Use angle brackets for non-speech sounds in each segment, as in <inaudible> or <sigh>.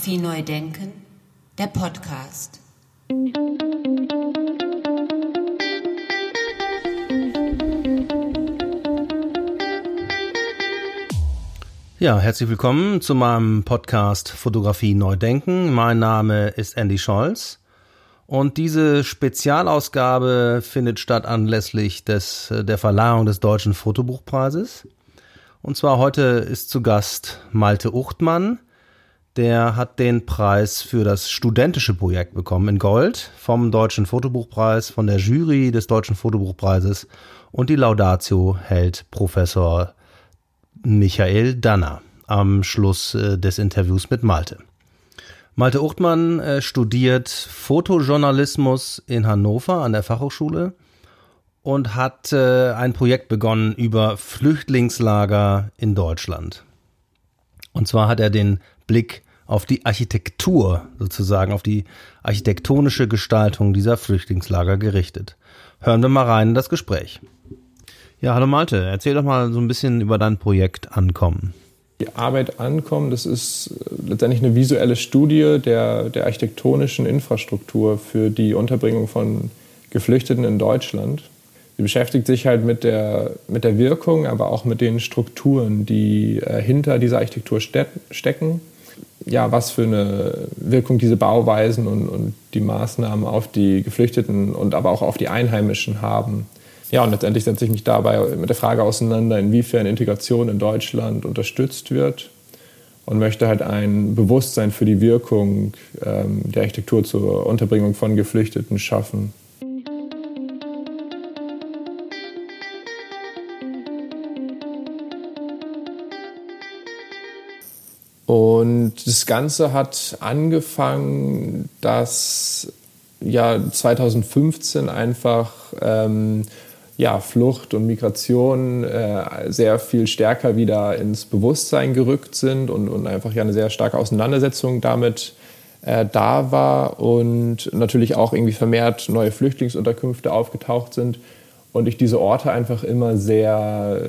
Fotografie neu denken, der Podcast. Ja, herzlich willkommen zu meinem Podcast Fotografie neu denken. Mein Name ist Andy Scholz und diese Spezialausgabe findet statt anlässlich des, der Verleihung des Deutschen Fotobuchpreises. Und zwar heute ist zu Gast Malte Uchtmann. Der hat den Preis für das studentische Projekt bekommen in Gold vom Deutschen Fotobuchpreis, von der Jury des Deutschen Fotobuchpreises und die Laudatio hält Professor Michael Danner am Schluss äh, des Interviews mit Malte. Malte Uchtmann äh, studiert Fotojournalismus in Hannover an der Fachhochschule und hat äh, ein Projekt begonnen über Flüchtlingslager in Deutschland. Und zwar hat er den Blick auf die Architektur, sozusagen auf die architektonische Gestaltung dieser Flüchtlingslager gerichtet. Hören wir mal rein in das Gespräch. Ja, hallo Malte, erzähl doch mal so ein bisschen über dein Projekt Ankommen. Die Arbeit Ankommen, das ist letztendlich eine visuelle Studie der, der architektonischen Infrastruktur für die Unterbringung von Geflüchteten in Deutschland. Sie beschäftigt sich halt mit der, mit der Wirkung, aber auch mit den Strukturen, die äh, hinter dieser Architektur ste stecken. Ja, was für eine Wirkung diese Bauweisen und, und die Maßnahmen auf die Geflüchteten und aber auch auf die Einheimischen haben ja, und letztendlich setze ich mich dabei mit der Frage auseinander, inwiefern Integration in Deutschland unterstützt wird und möchte halt ein Bewusstsein für die Wirkung ähm, der Architektur zur Unterbringung von Geflüchteten schaffen. Und das Ganze hat angefangen, dass ja 2015 einfach ähm, ja, Flucht und Migration äh, sehr viel stärker wieder ins Bewusstsein gerückt sind und, und einfach ja eine sehr starke Auseinandersetzung damit äh, da war und natürlich auch irgendwie vermehrt neue Flüchtlingsunterkünfte aufgetaucht sind und ich diese Orte einfach immer sehr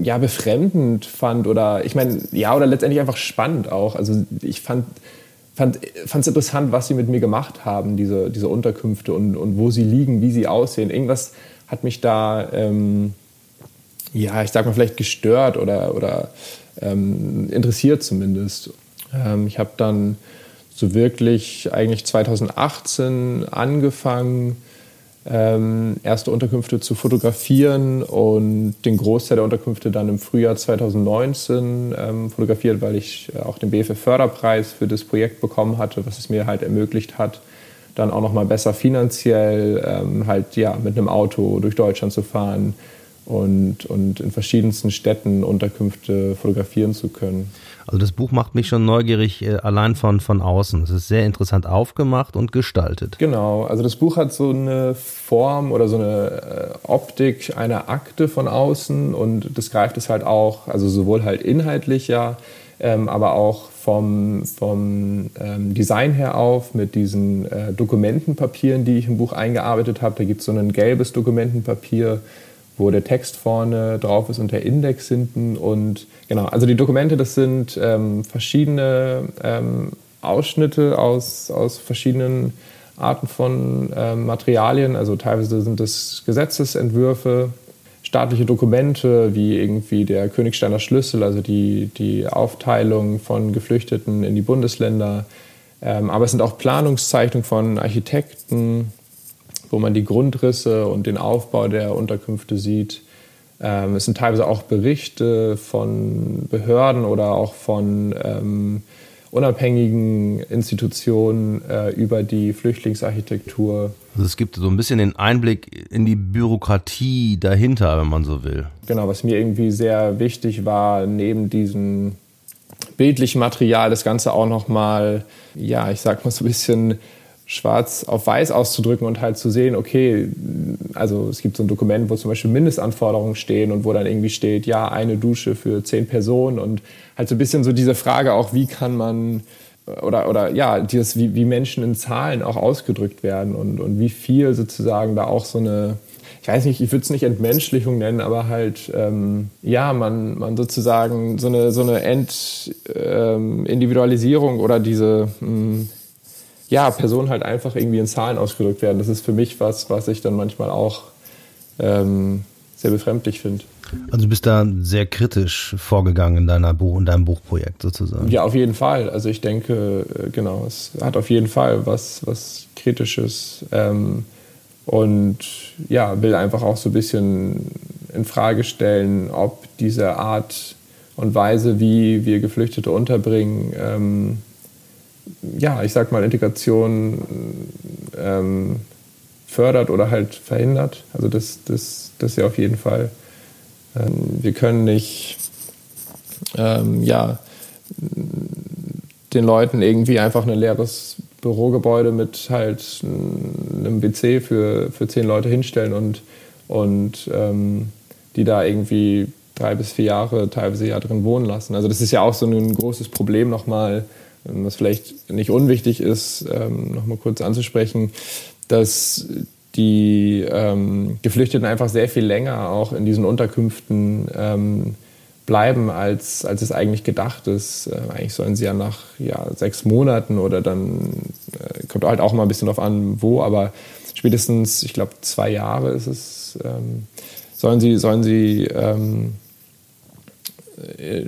ja, befremdend fand oder ich meine, ja, oder letztendlich einfach spannend auch. Also ich fand fand es interessant, was sie mit mir gemacht haben, diese, diese Unterkünfte und, und wo sie liegen, wie sie aussehen. Irgendwas hat mich da, ähm, ja, ich sag mal, vielleicht gestört oder, oder ähm, interessiert zumindest. Ähm, ich habe dann so wirklich eigentlich 2018 angefangen, ähm, erste Unterkünfte zu fotografieren und den Großteil der Unterkünfte dann im Frühjahr 2019 ähm, fotografiert, weil ich äh, auch den BFF-Förderpreis für das Projekt bekommen hatte, was es mir halt ermöglicht hat, dann auch noch mal besser finanziell ähm, halt ja mit einem Auto durch Deutschland zu fahren und, und in verschiedensten Städten Unterkünfte fotografieren zu können. Also das Buch macht mich schon neugierig äh, allein von, von außen. Es ist sehr interessant aufgemacht und gestaltet. Genau, also das Buch hat so eine Form oder so eine äh, Optik einer Akte von außen und das greift es halt auch, also sowohl halt inhaltlich ja, ähm, aber auch vom, vom ähm, Design her auf mit diesen äh, Dokumentenpapieren, die ich im Buch eingearbeitet habe. Da gibt es so ein gelbes Dokumentenpapier, wo der Text vorne drauf ist und der Index hinten. Und genau, also die Dokumente, das sind ähm, verschiedene ähm, Ausschnitte aus, aus verschiedenen Arten von ähm, Materialien. Also teilweise sind das Gesetzesentwürfe, staatliche Dokumente wie irgendwie der Königsteiner Schlüssel, also die, die Aufteilung von Geflüchteten in die Bundesländer. Ähm, aber es sind auch Planungszeichnungen von Architekten, wo man die Grundrisse und den Aufbau der Unterkünfte sieht. Ähm, es sind teilweise auch Berichte von Behörden oder auch von ähm, unabhängigen Institutionen äh, über die Flüchtlingsarchitektur. Also es gibt so ein bisschen den Einblick in die Bürokratie dahinter, wenn man so will. Genau, was mir irgendwie sehr wichtig war, neben diesem bildlichen Material das Ganze auch nochmal, ja, ich sag mal so ein bisschen schwarz auf weiß auszudrücken und halt zu sehen, okay, also es gibt so ein Dokument, wo zum Beispiel Mindestanforderungen stehen und wo dann irgendwie steht, ja, eine Dusche für zehn Personen und halt so ein bisschen so diese Frage auch, wie kann man oder, oder ja, dieses, wie, wie Menschen in Zahlen auch ausgedrückt werden und, und wie viel sozusagen da auch so eine, ich weiß nicht, ich würde es nicht Entmenschlichung nennen, aber halt, ähm, ja, man, man sozusagen so eine, so eine Entindividualisierung ähm, oder diese, mh, hm, ja, Personen halt einfach irgendwie in Zahlen ausgedrückt werden. Das ist für mich was, was ich dann manchmal auch ähm, sehr befremdlich finde. Also du bist da sehr kritisch vorgegangen in deiner Buch, in deinem Buchprojekt sozusagen. Ja, auf jeden Fall. Also ich denke, äh, genau, es hat auf jeden Fall was, was Kritisches. Ähm, und ja, will einfach auch so ein bisschen in Frage stellen, ob diese Art und Weise, wie wir Geflüchtete unterbringen, ähm, ja, ich sag mal, Integration ähm, fördert oder halt verhindert. Also das, das, das ja auf jeden Fall. Ähm, wir können nicht, ähm, ja, den Leuten irgendwie einfach ein leeres Bürogebäude mit halt einem WC für, für zehn Leute hinstellen und, und ähm, die da irgendwie drei bis vier Jahre teilweise ja drin wohnen lassen. Also das ist ja auch so ein großes Problem nochmal, ähm, was vielleicht nicht unwichtig ist, ähm, nochmal kurz anzusprechen, dass die ähm, Geflüchteten einfach sehr viel länger auch in diesen Unterkünften ähm, bleiben, als, als es eigentlich gedacht ist. Äh, eigentlich sollen sie ja nach ja, sechs Monaten oder dann, äh, kommt halt auch mal ein bisschen drauf an, wo, aber spätestens, ich glaube, zwei Jahre ist es, ähm, sollen sie, sollen sie ähm, äh,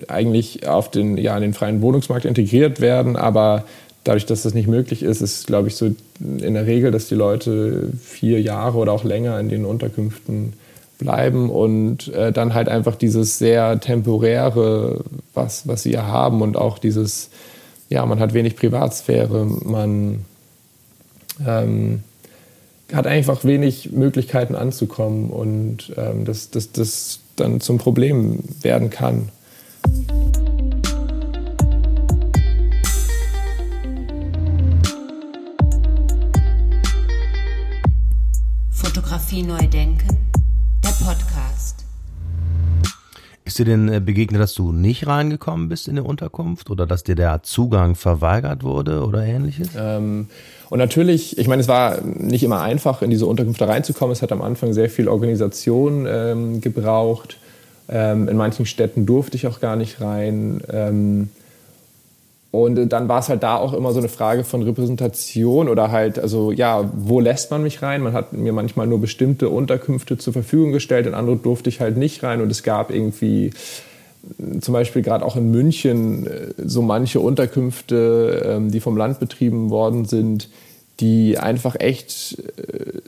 eigentlich auf den, ja, in den freien Wohnungsmarkt integriert werden, aber dadurch, dass das nicht möglich ist, ist, glaube ich, so in der Regel, dass die Leute vier Jahre oder auch länger in den Unterkünften bleiben und äh, dann halt einfach dieses sehr temporäre, was, was sie ja haben und auch dieses, ja, man hat wenig Privatsphäre, man ähm, hat einfach wenig Möglichkeiten anzukommen und ähm, dass das, das dann zum Problem werden kann. Fotografie neu denken Podcast. Ist dir denn äh, begegnet, dass du nicht reingekommen bist in die Unterkunft oder dass dir der Zugang verweigert wurde oder ähnliches? Ähm, und natürlich, ich meine, es war nicht immer einfach, in diese Unterkunft reinzukommen. Es hat am Anfang sehr viel Organisation ähm, gebraucht. Ähm, in manchen Städten durfte ich auch gar nicht rein. Ähm, und dann war es halt da auch immer so eine Frage von Repräsentation oder halt, also ja, wo lässt man mich rein? Man hat mir manchmal nur bestimmte Unterkünfte zur Verfügung gestellt, in andere durfte ich halt nicht rein und es gab irgendwie zum Beispiel gerade auch in München äh, so manche Unterkünfte, ähm, die vom Land betrieben worden sind, die einfach echt äh,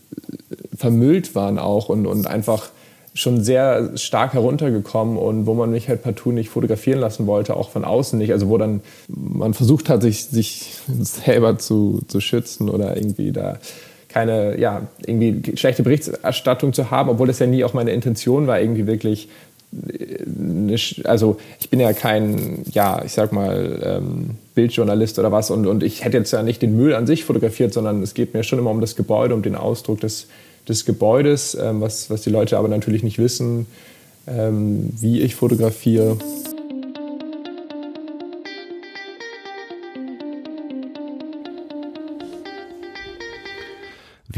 vermüllt waren auch und, und einfach schon sehr stark heruntergekommen und wo man mich halt partout nicht fotografieren lassen wollte, auch von außen nicht. Also wo dann man versucht hat, sich, sich selber zu, zu schützen oder irgendwie da keine, ja, irgendwie schlechte Berichterstattung zu haben, obwohl das ja nie auch meine Intention war, irgendwie wirklich äh, also ich bin ja kein, ja, ich sag mal, ähm, Bildjournalist oder was und, und ich hätte jetzt ja nicht den Müll an sich fotografiert, sondern es geht mir schon immer um das Gebäude, um den Ausdruck des, des Gebäudes, ähm, was, was die Leute aber natürlich nicht wissen, ähm, wie ich fotografiere.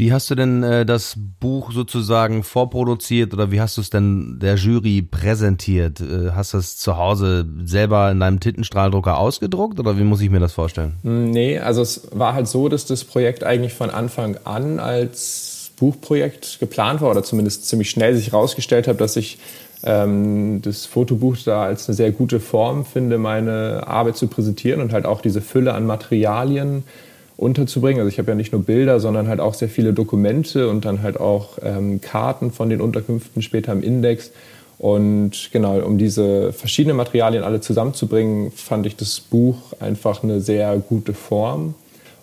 Wie hast du denn äh, das Buch sozusagen vorproduziert oder wie hast du es denn der Jury präsentiert? Äh, hast du es zu Hause selber in deinem Tintenstrahldrucker ausgedruckt oder wie muss ich mir das vorstellen? Nee, also es war halt so, dass das Projekt eigentlich von Anfang an als Buchprojekt geplant war oder zumindest ziemlich schnell sich herausgestellt habe, dass ich ähm, das Fotobuch da als eine sehr gute Form finde, meine Arbeit zu präsentieren und halt auch diese Fülle an Materialien unterzubringen. Also ich habe ja nicht nur Bilder, sondern halt auch sehr viele Dokumente und dann halt auch ähm, Karten von den Unterkünften später im Index. Und genau, um diese verschiedenen Materialien alle zusammenzubringen, fand ich das Buch einfach eine sehr gute Form.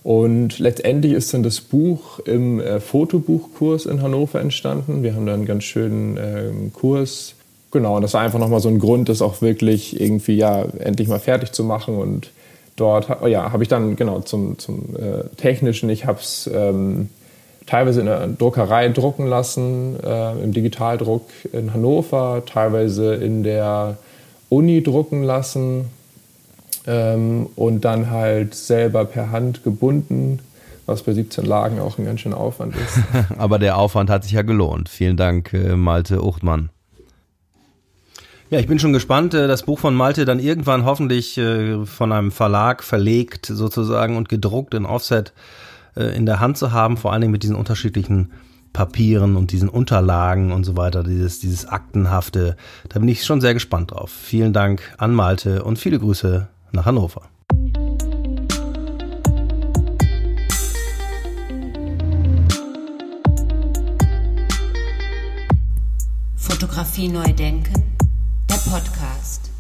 Und letztendlich ist dann das Buch im äh, Fotobuchkurs in Hannover entstanden. Wir haben da einen ganz schönen äh, Kurs. Genau, und das war einfach nochmal so ein Grund, das auch wirklich irgendwie ja endlich mal fertig zu machen. Und dort ja, habe ich dann genau zum, zum äh, Technischen, ich habe es ähm, teilweise in der Druckerei drucken lassen, äh, im Digitaldruck in Hannover, teilweise in der Uni drucken lassen ähm, und dann halt selber per Hand gebunden was bei 17 Lagen auch ein ganz schöner Aufwand ist. <laughs> Aber der Aufwand hat sich ja gelohnt. Vielen Dank, äh, Malte Uchtmann. Ja, ich bin schon gespannt, äh, das Buch von Malte dann irgendwann hoffentlich äh, von einem Verlag verlegt sozusagen und gedruckt in Offset in der Hand zu haben, vor allen Dingen mit diesen unterschiedlichen Papieren und diesen Unterlagen und so weiter, dieses, dieses Aktenhafte. Da bin ich schon sehr gespannt drauf. Vielen Dank an Malte und viele Grüße nach Hannover. Fotografie neu denken, der Podcast.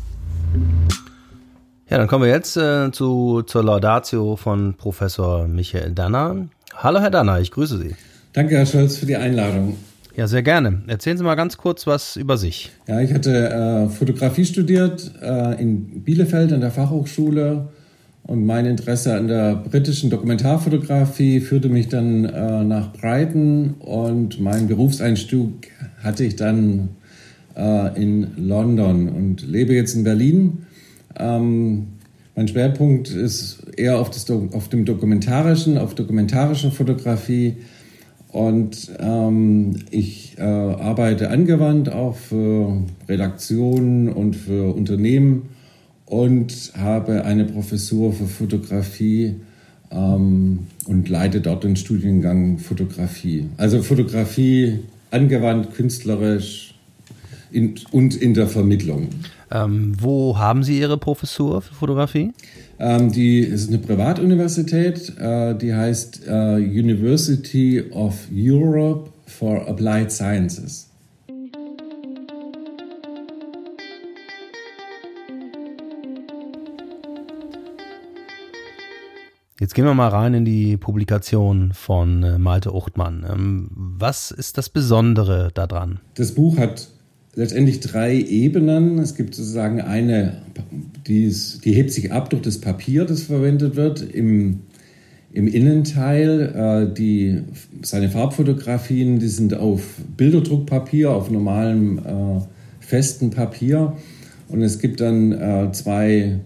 Ja, dann kommen wir jetzt äh, zu, zur Laudatio von Professor Michael Danner. Hallo Herr Danner, ich grüße Sie. Danke, Herr Scholz, für die Einladung. Ja, sehr gerne. Erzählen Sie mal ganz kurz was über sich. Ja, ich hatte äh, Fotografie studiert äh, in Bielefeld an der Fachhochschule und mein Interesse an der britischen Dokumentarfotografie führte mich dann äh, nach Brighton und meinen Berufseinstieg hatte ich dann äh, in London und lebe jetzt in Berlin. Ähm, mein Schwerpunkt ist eher auf, das, auf dem Dokumentarischen, auf dokumentarischer Fotografie. Und ähm, ich äh, arbeite angewandt auch für Redaktionen und für Unternehmen und habe eine Professur für Fotografie ähm, und leite dort den Studiengang Fotografie. Also Fotografie angewandt, künstlerisch in, und in der Vermittlung. Ähm, wo haben Sie Ihre Professur für Fotografie? Ähm, die ist eine Privatuniversität, äh, die heißt äh, University of Europe for Applied Sciences. Jetzt gehen wir mal rein in die Publikation von äh, Malte Uchtmann. Ähm, was ist das Besondere daran? Das Buch hat letztendlich drei Ebenen. Es gibt sozusagen eine, die, ist, die hebt sich ab durch das Papier, das verwendet wird. Im, im Innenteil, äh, die, seine Farbfotografien, die sind auf Bilderdruckpapier, auf normalem äh, festen Papier. Und es gibt dann äh, zwei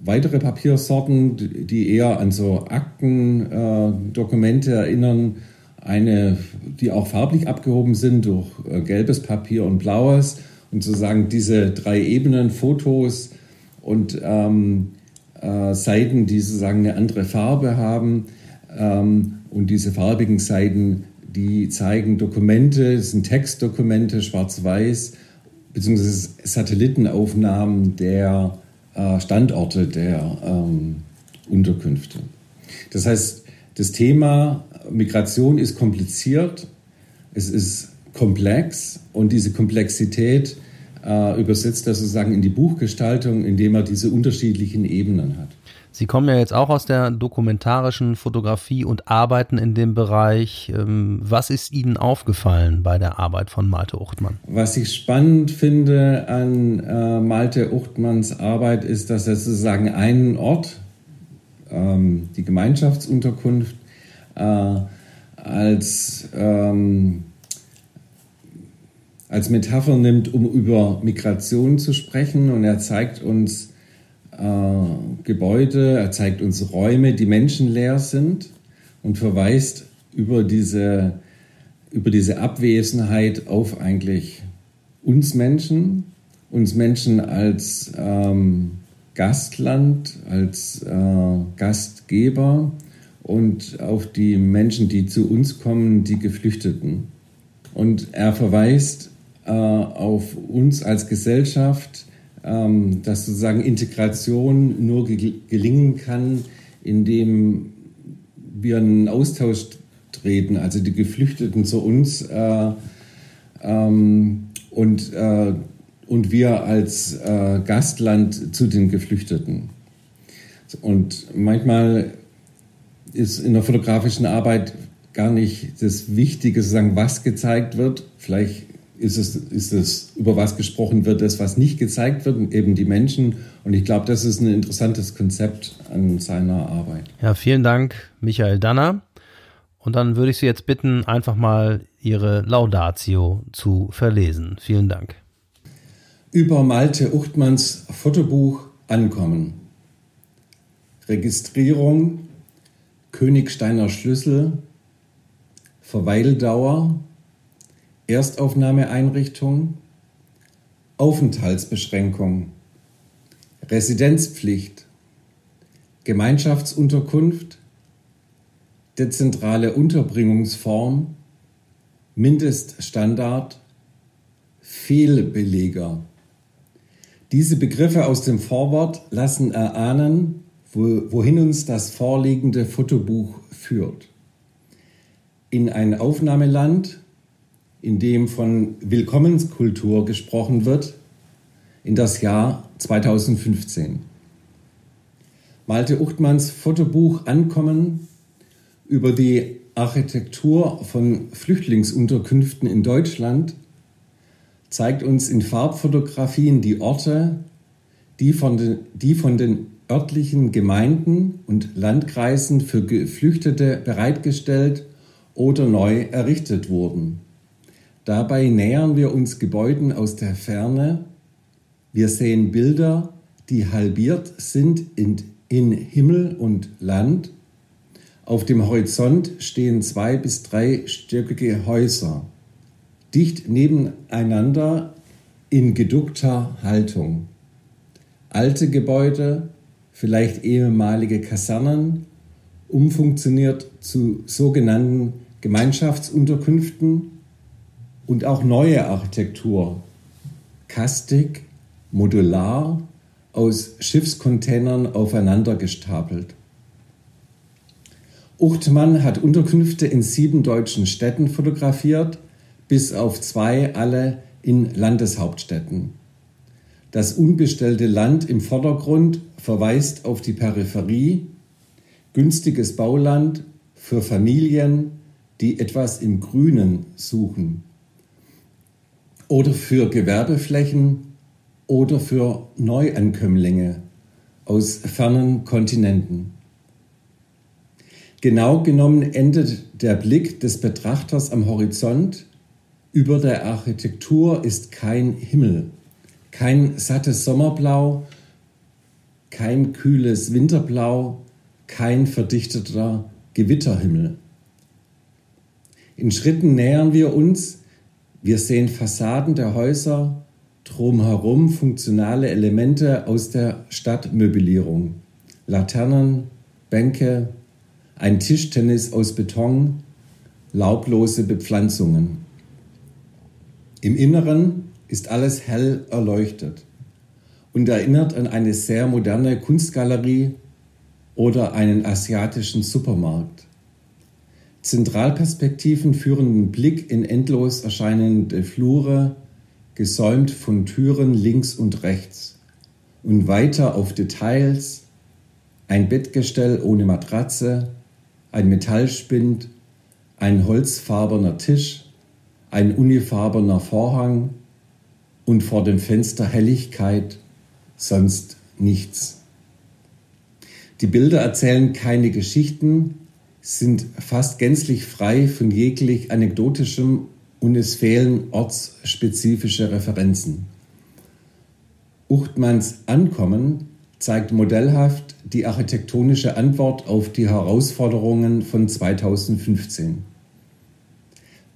weitere Papiersorten, die eher an so Aktendokumente äh, erinnern. Eine, die auch farblich abgehoben sind durch äh, gelbes Papier und blaues. Und sozusagen diese drei Ebenen, Fotos und ähm, äh, Seiten, die sozusagen eine andere Farbe haben. Ähm, und diese farbigen Seiten, die zeigen Dokumente, das sind Textdokumente, schwarz-weiß, beziehungsweise Satellitenaufnahmen der äh, Standorte der ähm, Unterkünfte. Das heißt, das Thema Migration ist kompliziert, es ist komplex und diese Komplexität äh, übersetzt er sozusagen in die Buchgestaltung, indem er diese unterschiedlichen Ebenen hat. Sie kommen ja jetzt auch aus der dokumentarischen Fotografie und arbeiten in dem Bereich. Ähm, was ist Ihnen aufgefallen bei der Arbeit von Malte Uchtmann? Was ich spannend finde an äh, Malte Uchtmanns Arbeit ist, dass er sozusagen einen Ort, ähm, die Gemeinschaftsunterkunft, äh, als, ähm, als Metapher nimmt, um über Migration zu sprechen. Und er zeigt uns, äh, Gebäude, er zeigt uns Räume, die menschenleer sind und verweist über diese, über diese Abwesenheit auf eigentlich uns Menschen, uns Menschen als ähm, Gastland, als äh, Gastgeber und auf die Menschen, die zu uns kommen, die Geflüchteten. Und er verweist auf uns als Gesellschaft, ähm, dass sozusagen Integration nur gelingen kann, indem wir einen Austausch treten, also die Geflüchteten zu uns äh, ähm, und, äh, und wir als äh, Gastland zu den Geflüchteten. Und manchmal ist in der fotografischen Arbeit gar nicht das Wichtige, sozusagen, was gezeigt wird. Vielleicht ist es, ist es, über was gesprochen wird, das, was nicht gezeigt wird, eben die Menschen. Und ich glaube, das ist ein interessantes Konzept an seiner Arbeit. Ja, vielen Dank, Michael Danner. Und dann würde ich Sie jetzt bitten, einfach mal Ihre Laudatio zu verlesen. Vielen Dank. Über Malte Uchtmanns Fotobuch Ankommen. Registrierung, Königsteiner Schlüssel, Verweildauer, Erstaufnahmeeinrichtung, Aufenthaltsbeschränkung, Residenzpflicht, Gemeinschaftsunterkunft, dezentrale Unterbringungsform, Mindeststandard, Fehlbeleger. Diese Begriffe aus dem Vorwort lassen erahnen, wohin uns das vorliegende Fotobuch führt. In ein Aufnahmeland, in dem von Willkommenskultur gesprochen wird, in das Jahr 2015. Malte Uchtmanns Fotobuch Ankommen über die Architektur von Flüchtlingsunterkünften in Deutschland zeigt uns in Farbfotografien die Orte, die von den, die von den örtlichen Gemeinden und Landkreisen für Geflüchtete bereitgestellt oder neu errichtet wurden. Dabei nähern wir uns Gebäuden aus der Ferne. Wir sehen Bilder, die halbiert sind in, in Himmel und Land auf dem Horizont stehen zwei bis dreistöckige Häuser, dicht nebeneinander in geduckter Haltung. Alte Gebäude, vielleicht ehemalige Kasernen, umfunktioniert zu sogenannten Gemeinschaftsunterkünften und auch neue Architektur, kastig, modular, aus Schiffscontainern aufeinander gestapelt. Uchtmann hat Unterkünfte in sieben deutschen Städten fotografiert, bis auf zwei alle in Landeshauptstädten. Das unbestellte Land im Vordergrund verweist auf die Peripherie, günstiges Bauland für Familien, die etwas im Grünen suchen. Oder für Gewerbeflächen oder für Neuankömmlinge aus fernen Kontinenten. Genau genommen endet der Blick des Betrachters am Horizont. Über der Architektur ist kein Himmel, kein sattes Sommerblau, kein kühles Winterblau, kein verdichteter Gewitterhimmel. In Schritten nähern wir uns, wir sehen Fassaden der Häuser, drumherum funktionale Elemente aus der Stadtmöblierung, Laternen, Bänke, ein Tischtennis aus Beton, laublose Bepflanzungen. Im Inneren ist alles hell erleuchtet und erinnert an eine sehr moderne Kunstgalerie oder einen asiatischen Supermarkt. Zentralperspektiven führen den Blick in endlos erscheinende Flure, gesäumt von Türen links und rechts und weiter auf Details, ein Bettgestell ohne Matratze, ein Metallspind, ein holzfarbener Tisch, ein unifarbener Vorhang und vor dem Fenster Helligkeit, sonst nichts. Die Bilder erzählen keine Geschichten, sind fast gänzlich frei von jeglich anekdotischem und es fehlen ortsspezifische Referenzen. Uchtmanns Ankommen zeigt modellhaft die architektonische Antwort auf die Herausforderungen von 2015.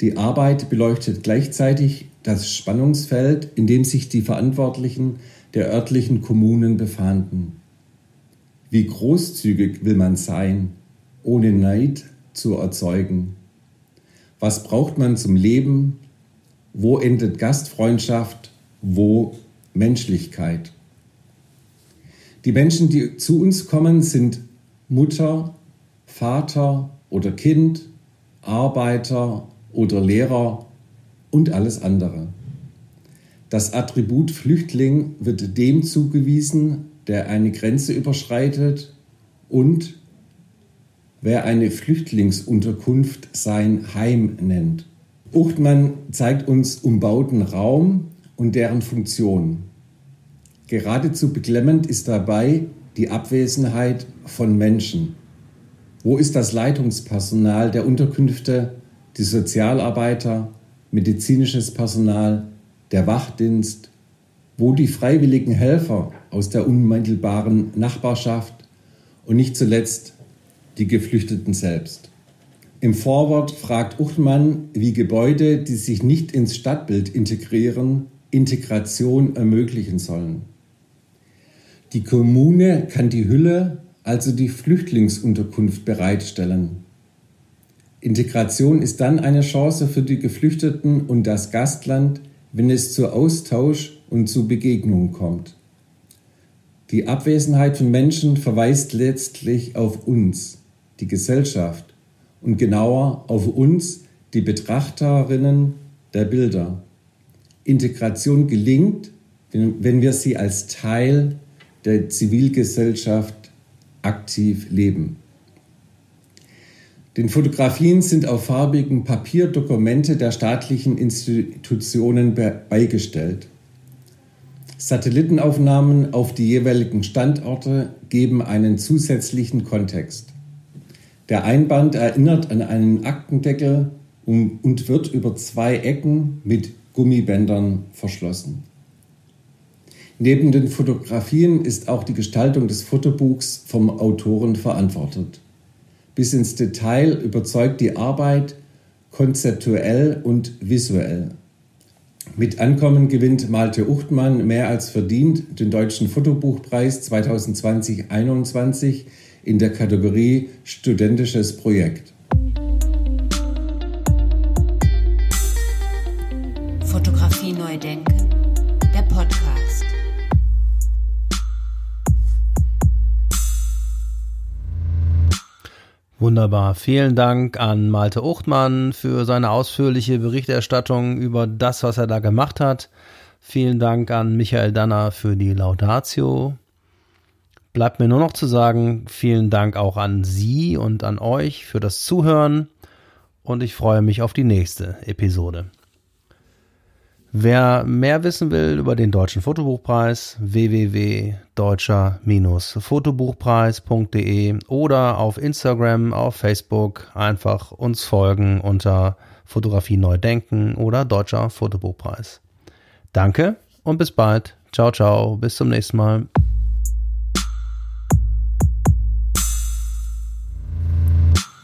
Die Arbeit beleuchtet gleichzeitig das Spannungsfeld, in dem sich die Verantwortlichen der örtlichen Kommunen befanden. Wie großzügig will man sein, ohne Neid zu erzeugen? Was braucht man zum Leben? Wo endet Gastfreundschaft? Wo Menschlichkeit? Die Menschen, die zu uns kommen, sind Mutter, Vater oder Kind, Arbeiter oder Lehrer und alles andere. Das Attribut Flüchtling wird dem zugewiesen, der eine Grenze überschreitet und wer eine Flüchtlingsunterkunft sein Heim nennt. Uchtmann zeigt uns umbauten Raum und deren Funktion. Geradezu beklemmend ist dabei die Abwesenheit von Menschen. Wo ist das Leitungspersonal der Unterkünfte, die Sozialarbeiter, medizinisches Personal, der Wachdienst, wo die freiwilligen Helfer aus der unmittelbaren Nachbarschaft und nicht zuletzt die Geflüchteten selbst. Im Vorwort fragt Uchtmann, wie Gebäude, die sich nicht ins Stadtbild integrieren, Integration ermöglichen sollen. Die Kommune kann die Hülle, also die Flüchtlingsunterkunft bereitstellen. Integration ist dann eine Chance für die Geflüchteten und das Gastland, wenn es zu Austausch und zu Begegnungen kommt. Die Abwesenheit von Menschen verweist letztlich auf uns, die Gesellschaft, und genauer auf uns, die Betrachterinnen der Bilder. Integration gelingt, wenn wir sie als Teil der Zivilgesellschaft aktiv leben. Den Fotografien sind auf farbigen Papier Dokumente der staatlichen Institutionen beigestellt. Satellitenaufnahmen auf die jeweiligen Standorte geben einen zusätzlichen Kontext. Der Einband erinnert an einen Aktendeckel und wird über zwei Ecken mit Gummibändern verschlossen. Neben den Fotografien ist auch die Gestaltung des Fotobuchs vom Autoren verantwortet. Bis ins Detail überzeugt die Arbeit konzeptuell und visuell. Mit Ankommen gewinnt Malte Uchtmann mehr als verdient den Deutschen Fotobuchpreis 2020-21 in der Kategorie Studentisches Projekt. Fotografie neu denken, der Podcast. Wunderbar. Vielen Dank an Malte Uchtmann für seine ausführliche Berichterstattung über das, was er da gemacht hat. Vielen Dank an Michael Danner für die Laudatio. Bleibt mir nur noch zu sagen, vielen Dank auch an Sie und an euch für das Zuhören und ich freue mich auf die nächste Episode. Wer mehr wissen will über den Deutschen Fotobuchpreis, www.deutscher-fotobuchpreis.de oder auf Instagram, auf Facebook einfach uns folgen unter Fotografie neu denken oder Deutscher Fotobuchpreis. Danke und bis bald. Ciao, ciao. Bis zum nächsten Mal.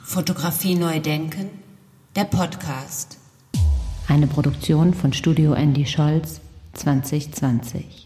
Fotografie neu denken, der Podcast. Eine Produktion von Studio Andy Scholz 2020.